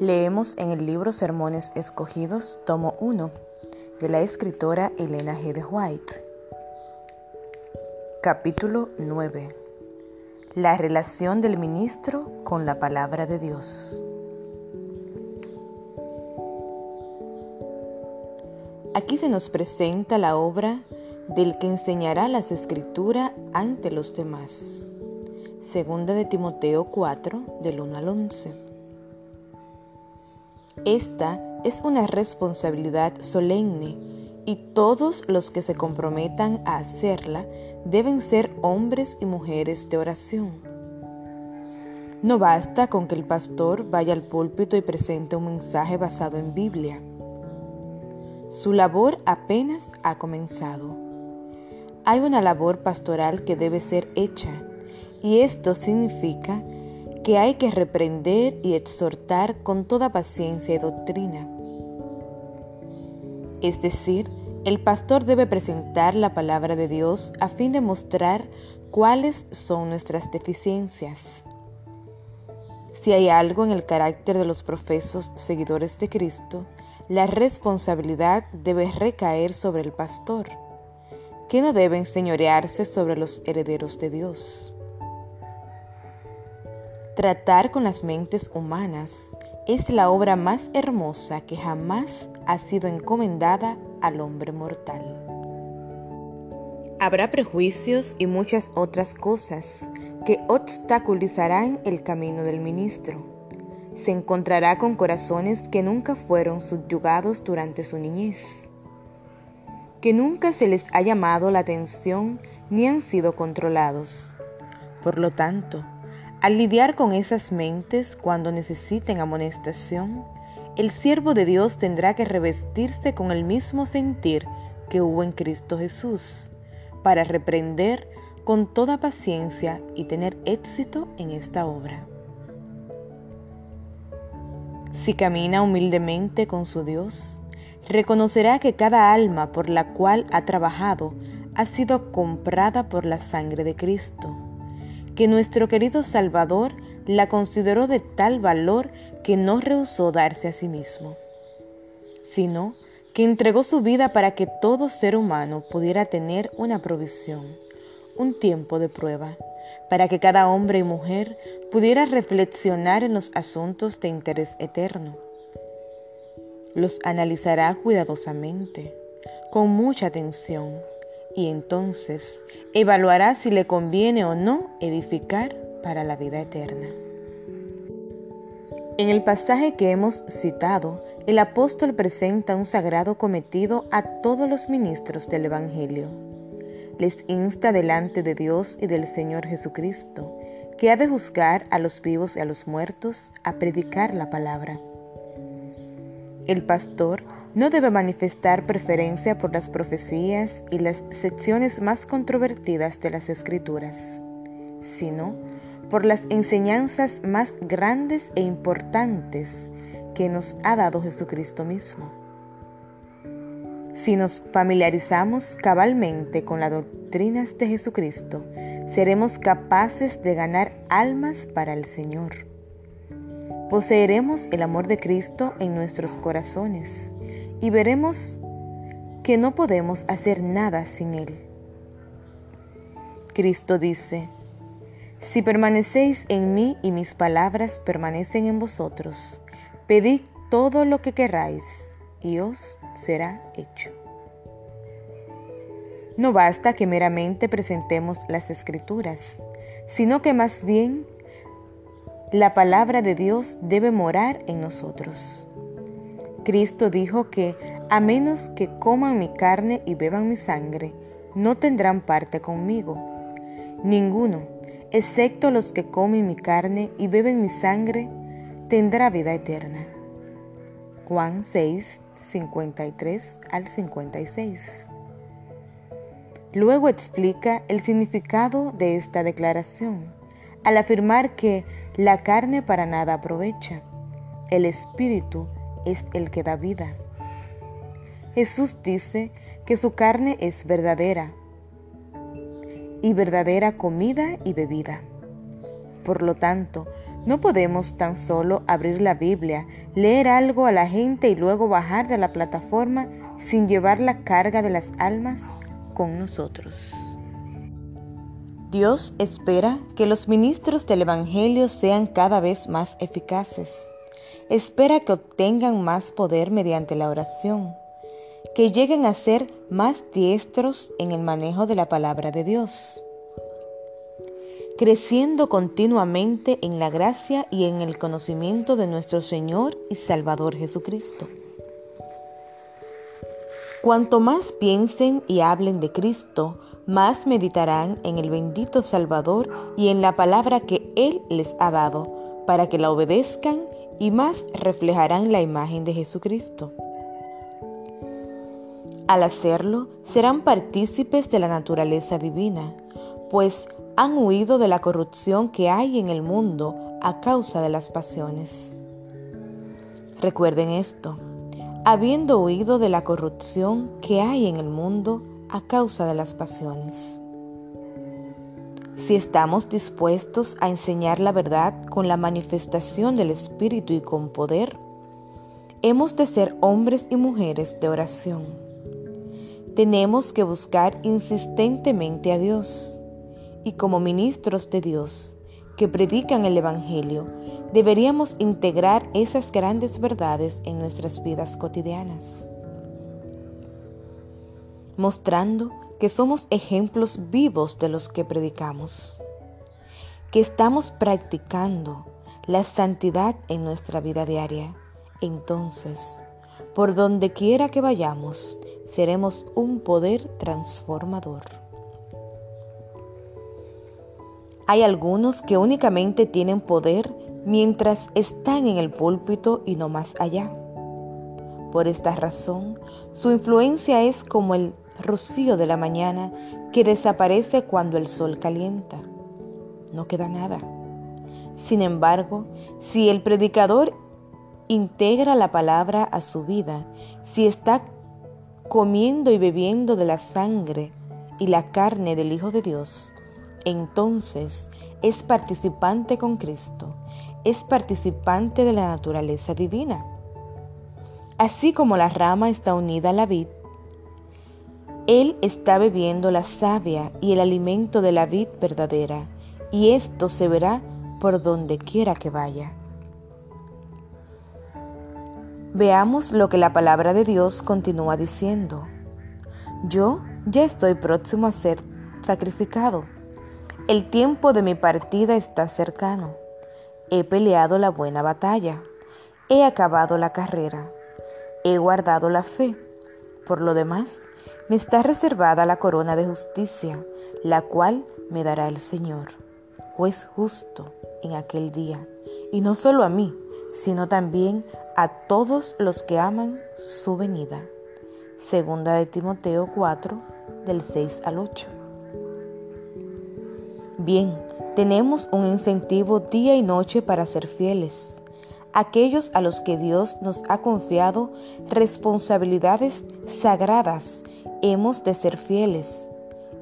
Leemos en el libro Sermones Escogidos, tomo 1, de la escritora Elena G. de White. Capítulo 9. La relación del ministro con la palabra de Dios. Aquí se nos presenta la obra del que enseñará las escrituras ante los demás. Segunda de Timoteo 4, del 1 al 11. Esta es una responsabilidad solemne y todos los que se comprometan a hacerla deben ser hombres y mujeres de oración. No basta con que el pastor vaya al púlpito y presente un mensaje basado en Biblia. Su labor apenas ha comenzado. Hay una labor pastoral que debe ser hecha y esto significa que hay que reprender y exhortar con toda paciencia y doctrina. Es decir, el pastor debe presentar la palabra de Dios a fin de mostrar cuáles son nuestras deficiencias. Si hay algo en el carácter de los profesos seguidores de Cristo, la responsabilidad debe recaer sobre el pastor, que no debe enseñorearse sobre los herederos de Dios. Tratar con las mentes humanas es la obra más hermosa que jamás ha sido encomendada al hombre mortal. Habrá prejuicios y muchas otras cosas que obstaculizarán el camino del ministro. Se encontrará con corazones que nunca fueron subyugados durante su niñez, que nunca se les ha llamado la atención ni han sido controlados. Por lo tanto, al lidiar con esas mentes cuando necesiten amonestación, el siervo de Dios tendrá que revestirse con el mismo sentir que hubo en Cristo Jesús, para reprender con toda paciencia y tener éxito en esta obra. Si camina humildemente con su Dios, reconocerá que cada alma por la cual ha trabajado ha sido comprada por la sangre de Cristo que nuestro querido Salvador la consideró de tal valor que no rehusó darse a sí mismo, sino que entregó su vida para que todo ser humano pudiera tener una provisión, un tiempo de prueba, para que cada hombre y mujer pudiera reflexionar en los asuntos de interés eterno. Los analizará cuidadosamente, con mucha atención, y entonces evaluará si le conviene o no edificar para la vida eterna. En el pasaje que hemos citado, el apóstol presenta un sagrado cometido a todos los ministros del Evangelio. Les insta delante de Dios y del Señor Jesucristo, que ha de juzgar a los vivos y a los muertos, a predicar la palabra. El pastor no debe manifestar preferencia por las profecías y las secciones más controvertidas de las escrituras, sino por las enseñanzas más grandes e importantes que nos ha dado Jesucristo mismo. Si nos familiarizamos cabalmente con las doctrinas de Jesucristo, seremos capaces de ganar almas para el Señor. Poseeremos el amor de Cristo en nuestros corazones y veremos que no podemos hacer nada sin Él. Cristo dice, si permanecéis en mí y mis palabras permanecen en vosotros, pedid todo lo que queráis y os será hecho. No basta que meramente presentemos las escrituras, sino que más bien la palabra de Dios debe morar en nosotros. Cristo dijo que a menos que coman mi carne y beban mi sangre, no tendrán parte conmigo. Ninguno, excepto los que comen mi carne y beben mi sangre, tendrá vida eterna. Juan 6, 53 al 56. Luego explica el significado de esta declaración, al afirmar que la carne para nada aprovecha, el espíritu es el que da vida. Jesús dice que su carne es verdadera y verdadera comida y bebida. Por lo tanto, No podemos tan solo abrir la Biblia, leer algo a la gente y luego bajar de la plataforma sin llevar la carga de las almas con nosotros. Dios espera que los ministros del Evangelio sean cada vez más eficaces. Espera que obtengan más poder mediante la oración, que lleguen a ser más diestros en el manejo de la palabra de Dios creciendo continuamente en la gracia y en el conocimiento de nuestro Señor y Salvador Jesucristo. Cuanto más piensen y hablen de Cristo, más meditarán en el bendito Salvador y en la palabra que Él les ha dado, para que la obedezcan y más reflejarán la imagen de Jesucristo. Al hacerlo, serán partícipes de la naturaleza divina, pues han huido de la corrupción que hay en el mundo a causa de las pasiones. Recuerden esto, habiendo huido de la corrupción que hay en el mundo a causa de las pasiones. Si estamos dispuestos a enseñar la verdad con la manifestación del Espíritu y con poder, hemos de ser hombres y mujeres de oración. Tenemos que buscar insistentemente a Dios y como ministros de Dios que predican el Evangelio, deberíamos integrar esas grandes verdades en nuestras vidas cotidianas, mostrando que somos ejemplos vivos de los que predicamos, que estamos practicando la santidad en nuestra vida diaria. Entonces, por donde quiera que vayamos, seremos un poder transformador. Hay algunos que únicamente tienen poder mientras están en el púlpito y no más allá. Por esta razón, su influencia es como el rocío de la mañana que desaparece cuando el sol calienta. No queda nada. Sin embargo, si el predicador integra la palabra a su vida, si está comiendo y bebiendo de la sangre y la carne del Hijo de Dios, entonces es participante con Cristo, es participante de la naturaleza divina. Así como la rama está unida a la vid, Él está bebiendo la savia y el alimento de la vid verdadera, y esto se verá por donde quiera que vaya. Veamos lo que la palabra de Dios continúa diciendo. Yo ya estoy próximo a ser sacrificado el tiempo de mi partida está cercano. He peleado la buena batalla. He acabado la carrera. He guardado la fe. Por lo demás, me está reservada la corona de justicia, la cual me dará el Señor, juez justo en aquel día, y no solo a mí, sino también a todos los que aman su venida. Segunda de Timoteo 4, del 6 al 8. Bien, tenemos un incentivo día y noche para ser fieles. Aquellos a los que Dios nos ha confiado responsabilidades sagradas, hemos de ser fieles.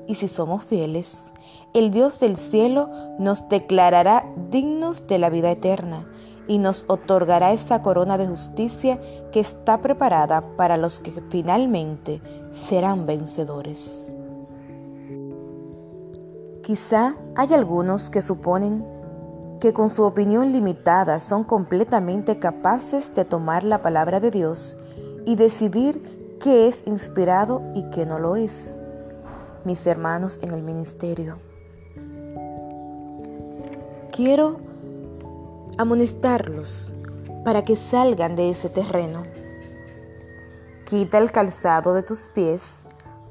Y si somos fieles, el Dios del cielo nos declarará dignos de la vida eterna y nos otorgará esta corona de justicia que está preparada para los que finalmente serán vencedores. Quizá hay algunos que suponen que con su opinión limitada son completamente capaces de tomar la palabra de Dios y decidir qué es inspirado y qué no lo es. Mis hermanos en el ministerio, quiero amonestarlos para que salgan de ese terreno. Quita el calzado de tus pies,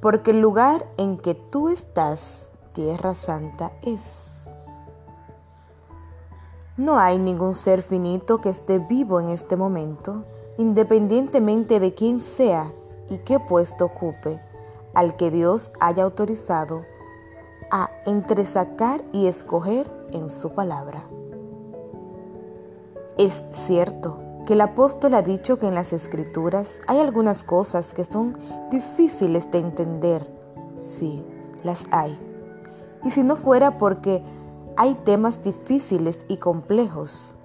porque el lugar en que tú estás tierra santa es. No hay ningún ser finito que esté vivo en este momento, independientemente de quién sea y qué puesto ocupe, al que Dios haya autorizado a entresacar y escoger en su palabra. Es cierto que el apóstol ha dicho que en las escrituras hay algunas cosas que son difíciles de entender. Sí, las hay y si no fuera porque hay temas difíciles y complejos.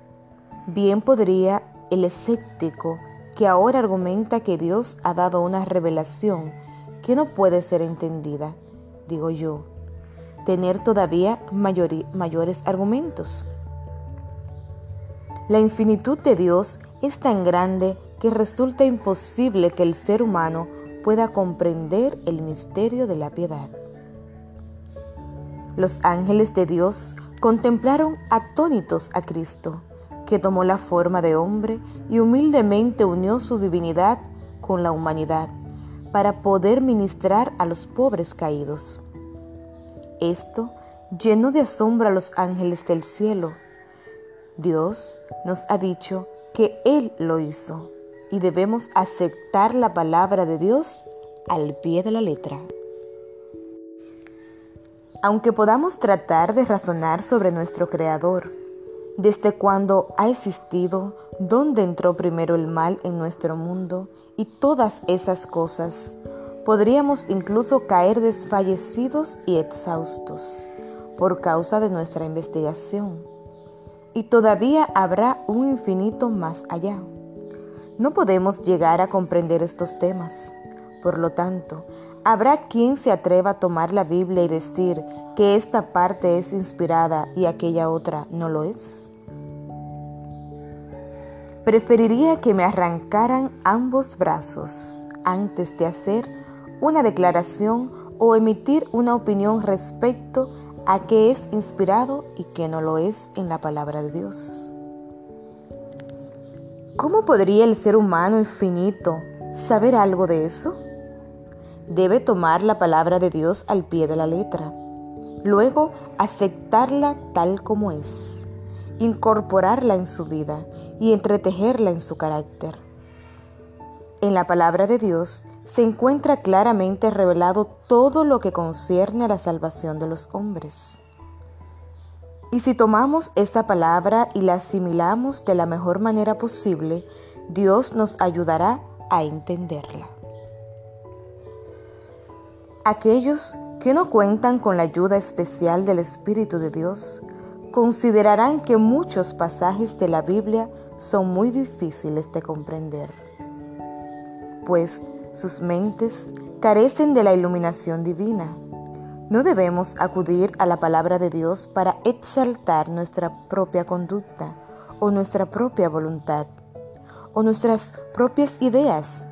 Bien podría el escéptico que ahora argumenta que Dios ha dado una revelación que no puede ser entendida, digo yo, tener todavía mayores argumentos. La infinitud de Dios es tan grande que resulta imposible que el ser humano pueda comprender el misterio de la piedad. Los ángeles de Dios contemplaron atónitos a Cristo, que tomó la forma de hombre y humildemente unió su divinidad con la humanidad para poder ministrar a los pobres caídos. Esto llenó de asombro a los ángeles del cielo. Dios nos ha dicho que Él lo hizo y debemos aceptar la palabra de Dios al pie de la letra. Aunque podamos tratar de razonar sobre nuestro Creador, desde cuándo ha existido, dónde entró primero el mal en nuestro mundo y todas esas cosas, podríamos incluso caer desfallecidos y exhaustos por causa de nuestra investigación. Y todavía habrá un infinito más allá. No podemos llegar a comprender estos temas. Por lo tanto, ¿Habrá quien se atreva a tomar la Biblia y decir que esta parte es inspirada y aquella otra no lo es? Preferiría que me arrancaran ambos brazos antes de hacer una declaración o emitir una opinión respecto a qué es inspirado y qué no lo es en la palabra de Dios. ¿Cómo podría el ser humano infinito saber algo de eso? Debe tomar la palabra de Dios al pie de la letra, luego aceptarla tal como es, incorporarla en su vida y entretejerla en su carácter. En la palabra de Dios se encuentra claramente revelado todo lo que concierne a la salvación de los hombres. Y si tomamos esta palabra y la asimilamos de la mejor manera posible, Dios nos ayudará a entenderla. Aquellos que no cuentan con la ayuda especial del Espíritu de Dios considerarán que muchos pasajes de la Biblia son muy difíciles de comprender, pues sus mentes carecen de la iluminación divina. No debemos acudir a la palabra de Dios para exaltar nuestra propia conducta o nuestra propia voluntad o nuestras propias ideas,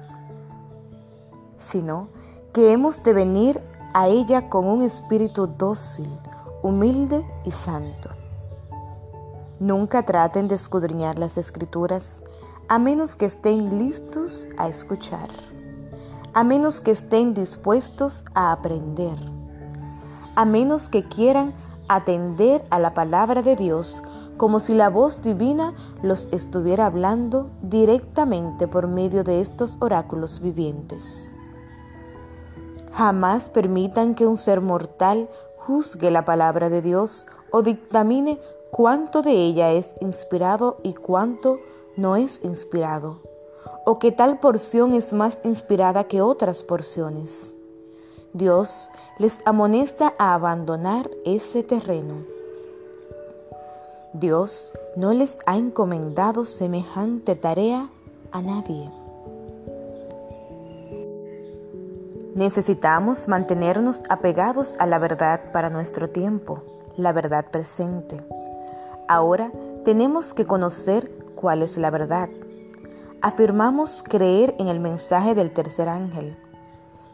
sino que hemos de venir a ella con un espíritu dócil, humilde y santo. Nunca traten de escudriñar las escrituras a menos que estén listos a escuchar, a menos que estén dispuestos a aprender, a menos que quieran atender a la palabra de Dios como si la voz divina los estuviera hablando directamente por medio de estos oráculos vivientes. Jamás permitan que un ser mortal juzgue la palabra de Dios o dictamine cuánto de ella es inspirado y cuánto no es inspirado, o que tal porción es más inspirada que otras porciones. Dios les amonesta a abandonar ese terreno. Dios no les ha encomendado semejante tarea a nadie. Necesitamos mantenernos apegados a la verdad para nuestro tiempo, la verdad presente. Ahora tenemos que conocer cuál es la verdad. Afirmamos creer en el mensaje del tercer ángel.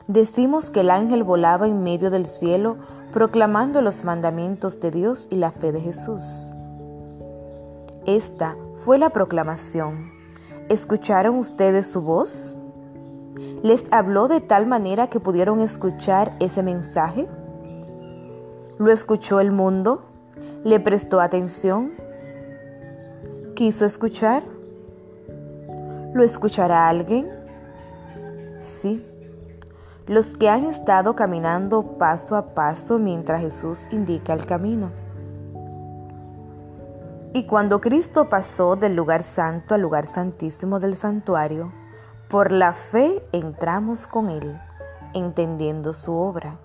Decimos que el ángel volaba en medio del cielo proclamando los mandamientos de Dios y la fe de Jesús. Esta fue la proclamación. ¿Escucharon ustedes su voz? Les habló de tal manera que pudieron escuchar ese mensaje? ¿Lo escuchó el mundo? ¿Le prestó atención? ¿Quiso escuchar? ¿Lo escuchará alguien? Sí, los que han estado caminando paso a paso mientras Jesús indica el camino. Y cuando Cristo pasó del lugar santo al lugar santísimo del santuario, por la fe entramos con Él, entendiendo su obra,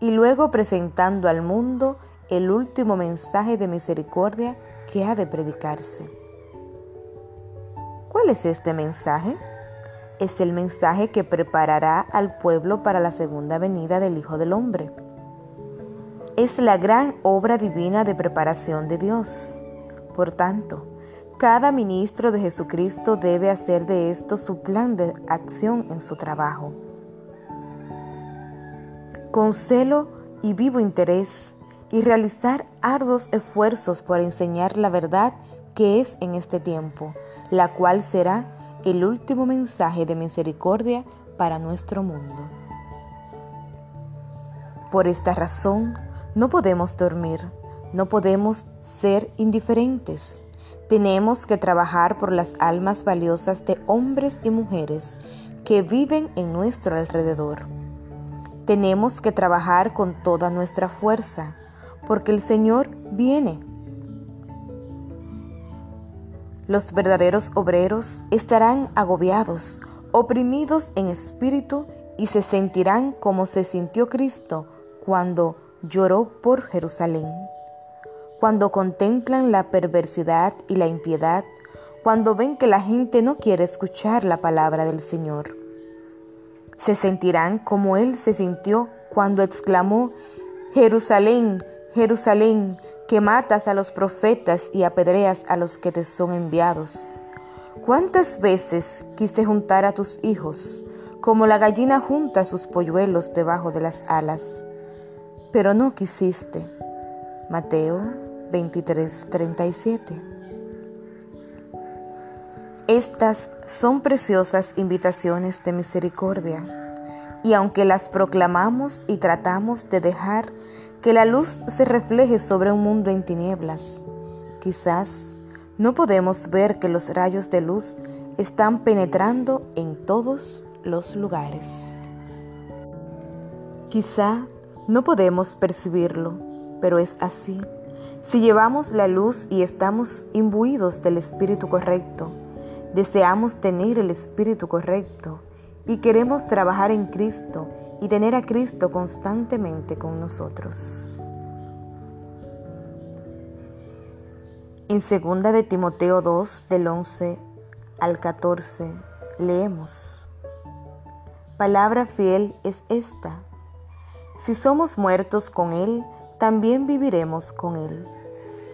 y luego presentando al mundo el último mensaje de misericordia que ha de predicarse. ¿Cuál es este mensaje? Es el mensaje que preparará al pueblo para la segunda venida del Hijo del Hombre. Es la gran obra divina de preparación de Dios. Por tanto, cada ministro de Jesucristo debe hacer de esto su plan de acción en su trabajo. Con celo y vivo interés y realizar arduos esfuerzos por enseñar la verdad que es en este tiempo, la cual será el último mensaje de misericordia para nuestro mundo. Por esta razón, no podemos dormir, no podemos ser indiferentes tenemos que trabajar por las almas valiosas de hombres y mujeres que viven en nuestro alrededor. Tenemos que trabajar con toda nuestra fuerza, porque el Señor viene. Los verdaderos obreros estarán agobiados, oprimidos en espíritu y se sentirán como se sintió Cristo cuando lloró por Jerusalén cuando contemplan la perversidad y la impiedad, cuando ven que la gente no quiere escuchar la palabra del Señor. Se sentirán como Él se sintió cuando exclamó, Jerusalén, Jerusalén, que matas a los profetas y apedreas a los que te son enviados. ¿Cuántas veces quise juntar a tus hijos, como la gallina junta sus polluelos debajo de las alas? Pero no quisiste. Mateo 23:37. Estas son preciosas invitaciones de misericordia, y aunque las proclamamos y tratamos de dejar que la luz se refleje sobre un mundo en tinieblas, quizás no podemos ver que los rayos de luz están penetrando en todos los lugares. Quizá no podemos percibirlo, pero es así si llevamos la luz y estamos imbuidos del espíritu correcto, deseamos tener el espíritu correcto y queremos trabajar en Cristo y tener a Cristo constantemente con nosotros. En 2 de Timoteo 2 del 11 al 14 leemos, Palabra fiel es esta, si somos muertos con Él, también viviremos con Él.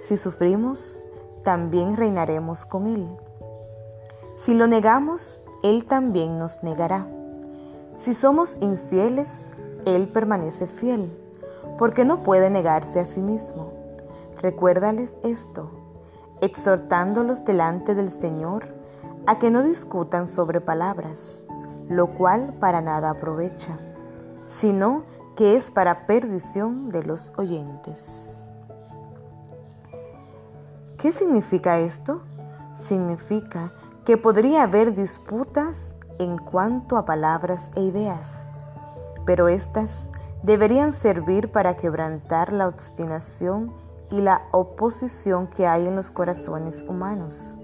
Si sufrimos, también reinaremos con Él. Si lo negamos, Él también nos negará. Si somos infieles, Él permanece fiel, porque no puede negarse a sí mismo. Recuérdales esto, exhortándolos delante del Señor a que no discutan sobre palabras, lo cual para nada aprovecha, sino que es para perdición de los oyentes. ¿Qué significa esto? Significa que podría haber disputas en cuanto a palabras e ideas, pero éstas deberían servir para quebrantar la obstinación y la oposición que hay en los corazones humanos,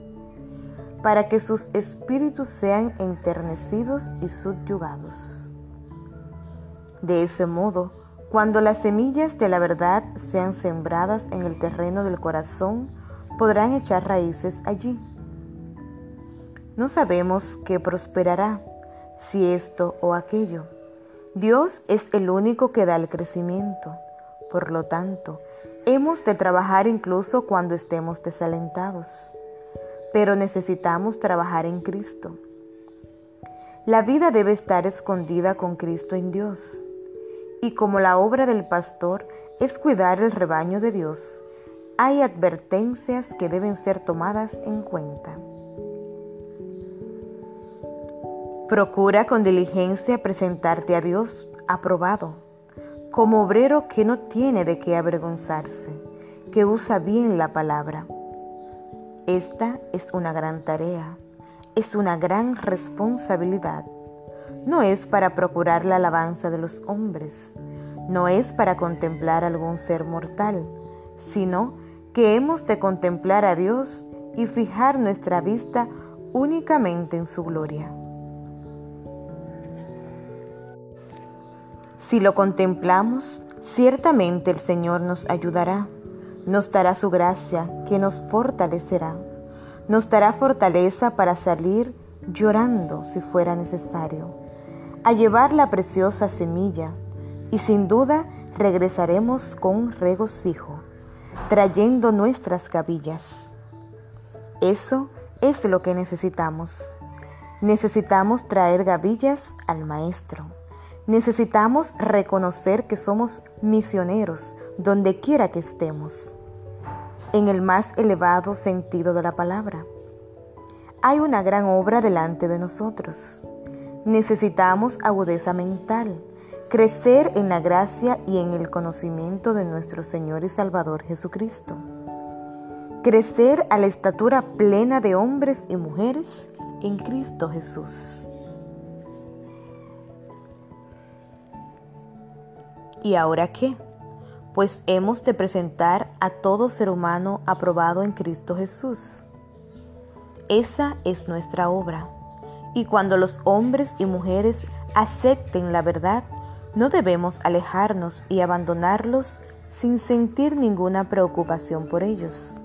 para que sus espíritus sean enternecidos y subyugados. De ese modo, cuando las semillas de la verdad sean sembradas en el terreno del corazón, podrán echar raíces allí. No sabemos qué prosperará, si esto o aquello. Dios es el único que da el crecimiento. Por lo tanto, hemos de trabajar incluso cuando estemos desalentados. Pero necesitamos trabajar en Cristo. La vida debe estar escondida con Cristo en Dios. Y como la obra del pastor es cuidar el rebaño de Dios, hay advertencias que deben ser tomadas en cuenta. Procura con diligencia presentarte a Dios aprobado, como obrero que no tiene de qué avergonzarse, que usa bien la palabra. Esta es una gran tarea, es una gran responsabilidad. No es para procurar la alabanza de los hombres, no es para contemplar algún ser mortal, sino que hemos de contemplar a Dios y fijar nuestra vista únicamente en su gloria. Si lo contemplamos, Ciertamente el Señor nos ayudará, nos dará su gracia que nos fortalecerá, nos dará fortaleza para salir llorando si fuera necesario, a llevar la preciosa semilla y sin duda regresaremos con regocijo, trayendo nuestras gavillas. Eso es lo que necesitamos. Necesitamos traer gavillas al Maestro. Necesitamos reconocer que somos misioneros donde quiera que estemos, en el más elevado sentido de la palabra. Hay una gran obra delante de nosotros. Necesitamos agudeza mental, crecer en la gracia y en el conocimiento de nuestro Señor y Salvador Jesucristo. Crecer a la estatura plena de hombres y mujeres en Cristo Jesús. ¿Y ahora qué? Pues hemos de presentar a todo ser humano aprobado en Cristo Jesús. Esa es nuestra obra. Y cuando los hombres y mujeres acepten la verdad, no debemos alejarnos y abandonarlos sin sentir ninguna preocupación por ellos.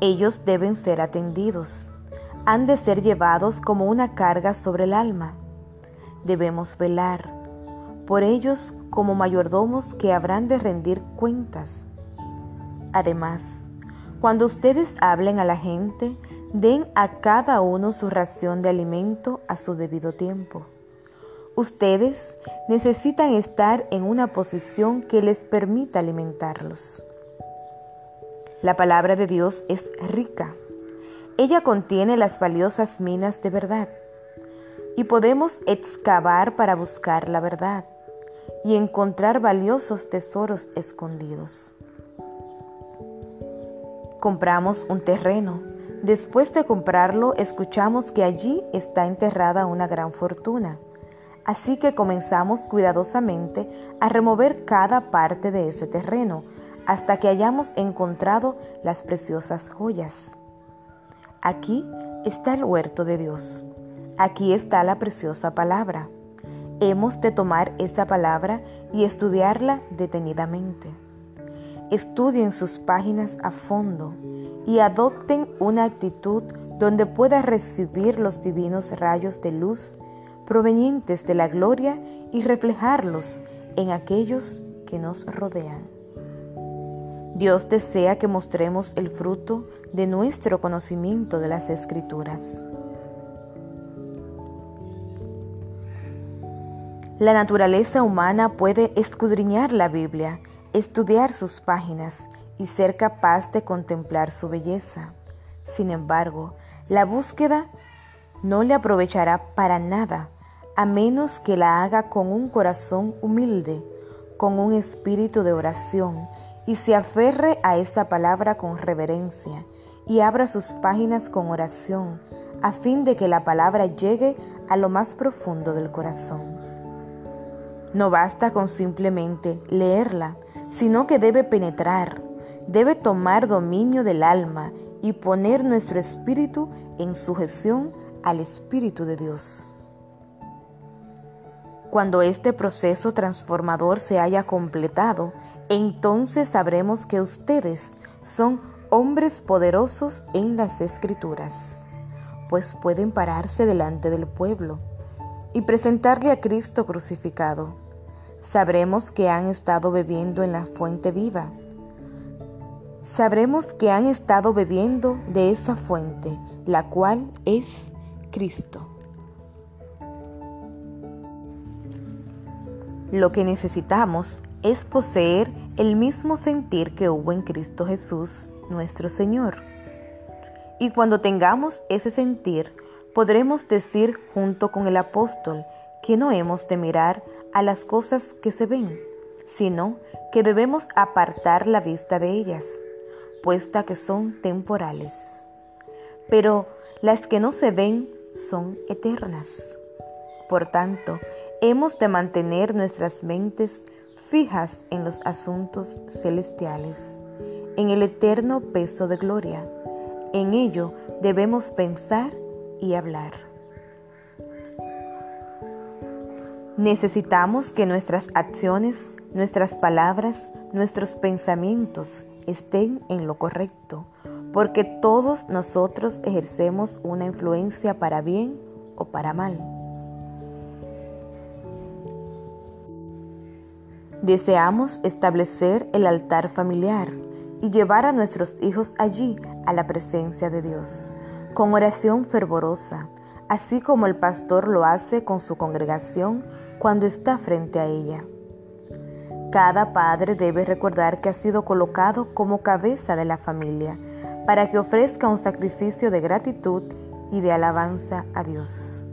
Ellos deben ser atendidos, han de ser llevados como una carga sobre el alma. Debemos velar por ellos como mayordomos que habrán de rendir cuentas. Además, cuando ustedes hablen a la gente, den a cada uno su ración de alimento a su debido tiempo. Ustedes necesitan estar en una posición que les permita alimentarlos. La palabra de Dios es rica. Ella contiene las valiosas minas de verdad y podemos excavar para buscar la verdad y encontrar valiosos tesoros escondidos. Compramos un terreno. Después de comprarlo, escuchamos que allí está enterrada una gran fortuna Así que comenzamos cuidadosamente a remover cada parte de ese terreno hasta que hayamos encontrado las preciosas joyas. Aquí está el huerto de Dios. Aquí está la preciosa palabra. Hemos de tomar esta palabra y estudiarla detenidamente. Estudien sus páginas a fondo y adopten una actitud donde pueda recibir los divinos rayos de luz provenientes de la gloria y reflejarlos en aquellos que nos rodean. Dios desea que mostremos el fruto de nuestro conocimiento de las escrituras. La naturaleza humana puede escudriñar la Biblia, estudiar sus páginas y ser capaz de contemplar su belleza. Sin embargo, la búsqueda no le aprovechará para nada a menos que la haga con un corazón humilde, con un espíritu de oración y se aferre a esta palabra con reverencia y abra sus páginas con oración, a fin de que la palabra llegue a lo más profundo del corazón. No basta con simplemente leerla, sino que debe penetrar, debe tomar dominio del alma y poner nuestro espíritu en sujeción al Espíritu de Dios. Cuando este proceso transformador se haya completado, entonces sabremos que ustedes son hombres poderosos en las escrituras, pues pueden pararse delante del pueblo y presentarle a Cristo crucificado. Sabremos que han estado bebiendo en la fuente viva. Sabremos que han estado bebiendo de esa fuente, la cual es Cristo. Lo que necesitamos es poseer el mismo sentir que hubo en Cristo Jesús, nuestro Señor. Y cuando tengamos ese sentir, podremos decir junto con el apóstol que no hemos de mirar a las cosas que se ven, sino que debemos apartar la vista de ellas, puesta que son temporales. Pero las que no se ven son eternas. Por tanto, hemos de mantener nuestras mentes fijas en los asuntos celestiales, en el eterno peso de gloria. En ello debemos pensar y hablar. Necesitamos que nuestras acciones nuestras palabras, nuestros pensamientos estén en lo correcto, porque todos nosotros ejercemos una influencia para bien o para mal. Deseamos establecer el altar familiar y llevar a nuestros hijos allí a la presencia de Dios, con oración fervorosa, así como el pastor lo hace con su congregación cuando está frente a ella. Cada padre debe recordar que ha sido colocado como cabeza de la familia para que ofrezca un sacrificio de gratitud y de alabanza a Dios.